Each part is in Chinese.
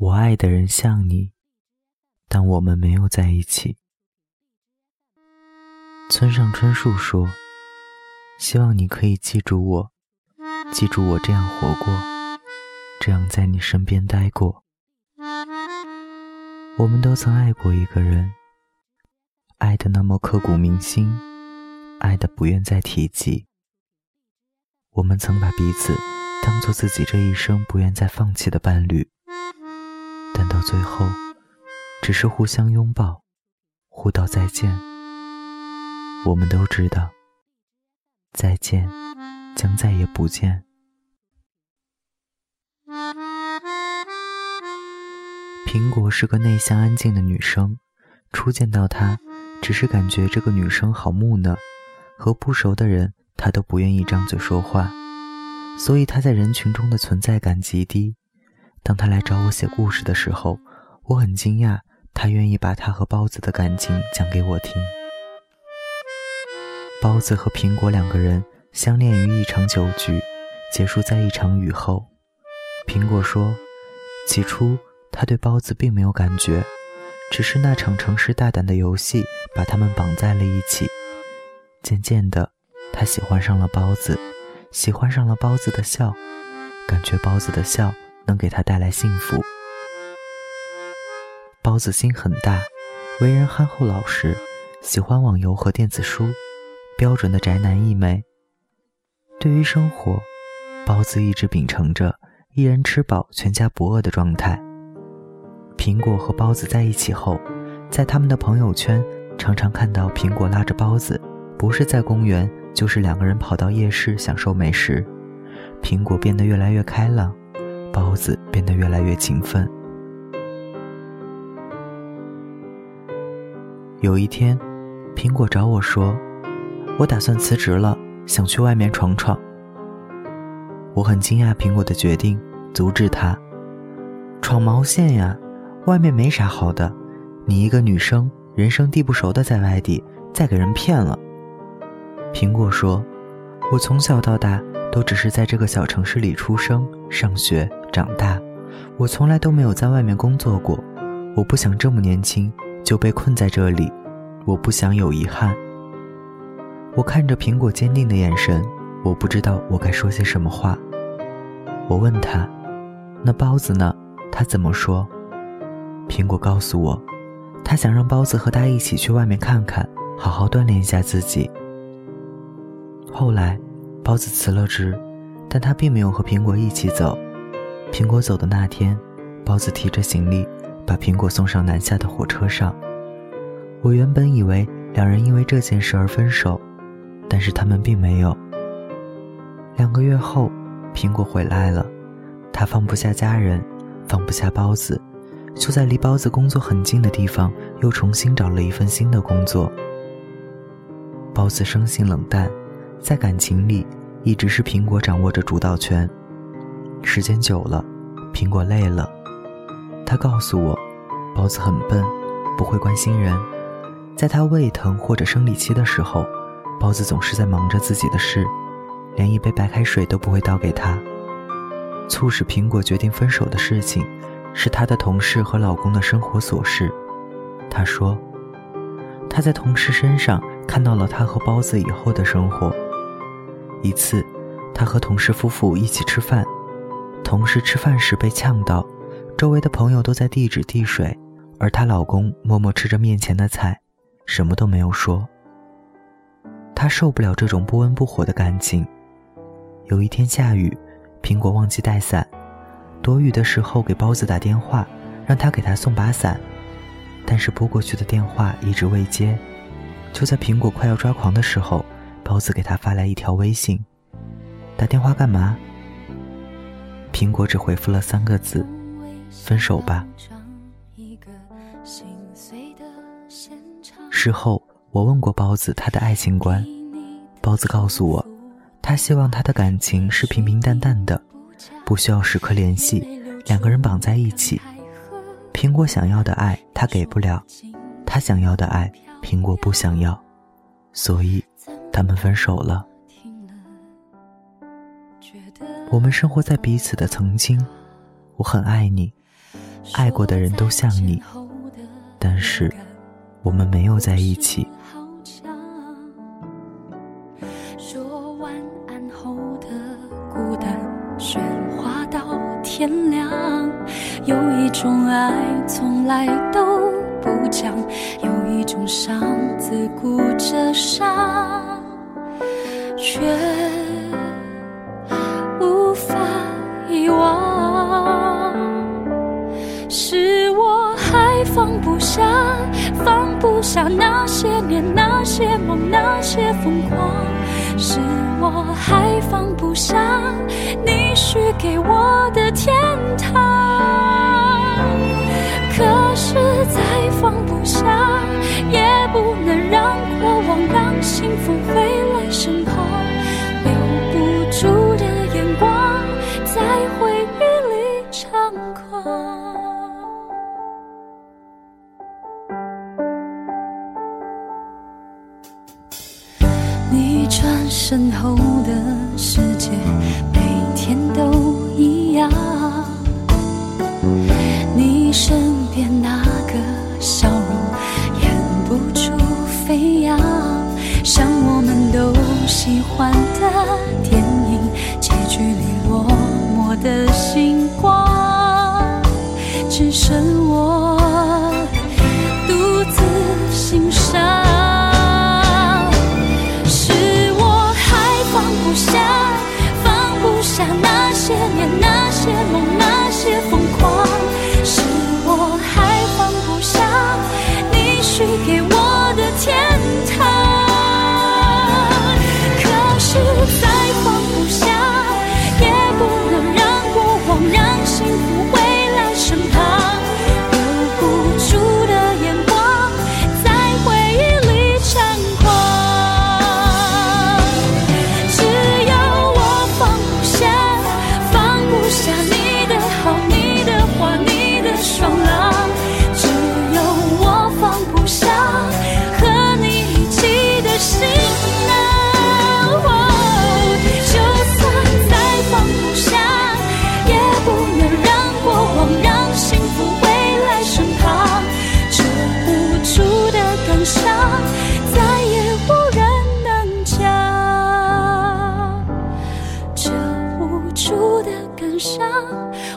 我爱的人像你，但我们没有在一起。村上春树说：“希望你可以记住我，记住我这样活过，这样在你身边待过。我们都曾爱过一个人，爱的那么刻骨铭心，爱的不愿再提及。我们曾把彼此当做自己这一生不愿再放弃的伴侣。”到最后，只是互相拥抱，互道再见。我们都知道，再见将再也不见。苹果是个内向安静的女生，初见到她，只是感觉这个女生好木讷，和不熟的人她都不愿意张嘴说话，所以她在人群中的存在感极低。当他来找我写故事的时候，我很惊讶，他愿意把他和包子的感情讲给我听。包子和苹果两个人相恋于一场酒局，结束在一场雨后。苹果说，起初他对包子并没有感觉，只是那场诚实大胆的游戏把他们绑在了一起。渐渐的，他喜欢上了包子，喜欢上了包子的笑，感觉包子的笑。能给他带来幸福。包子心很大，为人憨厚老实，喜欢网游和电子书，标准的宅男一枚。对于生活，包子一直秉承着一人吃饱全家不饿的状态。苹果和包子在一起后，在他们的朋友圈常常看到苹果拉着包子，不是在公园，就是两个人跑到夜市享受美食。苹果变得越来越开朗。包子变得越来越勤奋。有一天，苹果找我说：“我打算辞职了，想去外面闯闯。”我很惊讶苹果的决定，阻止他：“闯毛线呀，外面没啥好的。你一个女生，人生地不熟的在外地，再给人骗了。”苹果说：“我从小到大都只是在这个小城市里出生、上学。”长大，我从来都没有在外面工作过。我不想这么年轻就被困在这里，我不想有遗憾。我看着苹果坚定的眼神，我不知道我该说些什么话。我问他：“那包子呢？他怎么说？”苹果告诉我，他想让包子和他一起去外面看看，好好锻炼一下自己。后来，包子辞了职，但他并没有和苹果一起走。苹果走的那天，包子提着行李，把苹果送上南下的火车上。我原本以为两人因为这件事而分手，但是他们并没有。两个月后，苹果回来了，他放不下家人，放不下包子，就在离包子工作很近的地方又重新找了一份新的工作。包子生性冷淡，在感情里一直是苹果掌握着主导权。时间久了，苹果累了，他告诉我，包子很笨，不会关心人。在他胃疼或者生理期的时候，包子总是在忙着自己的事，连一杯白开水都不会倒给他。促使苹果决定分手的事情，是她的同事和老公的生活琐事。她说，她在同事身上看到了她和包子以后的生活。一次，她和同事夫妇一起吃饭。同事吃饭时被呛到，周围的朋友都在递纸递水，而她老公默默吃着面前的菜，什么都没有说。她受不了这种不温不火的感情。有一天下雨，苹果忘记带伞，躲雨的时候给包子打电话，让他给她送把伞，但是拨过去的电话一直未接。就在苹果快要抓狂的时候，包子给他发来一条微信：“打电话干嘛？”苹果只回复了三个字：“分手吧。”事后，我问过包子他的爱情观，包子告诉我，他希望他的感情是平平淡淡的，不需要时刻联系，两个人绑在一起。苹果想要的爱他给不了，他想要的爱苹果不想要，所以他们分手了。我们生活在彼此的曾经，我很爱你，爱过的人都像你，但是我们没有在一起。说晚安后的孤单，喧哗到天亮。有一种爱从来都不讲，有一种伤自顾着伤，却无法遗忘。是我还放不下，放不下那些年、那些梦、那些疯狂。是我还放不下你许给我的天身后的世界，那些年那些梦那些疯狂。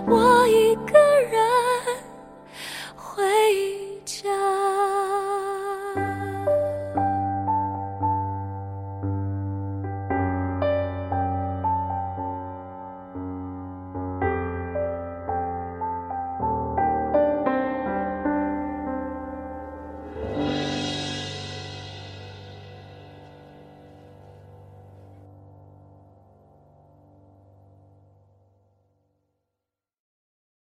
我一个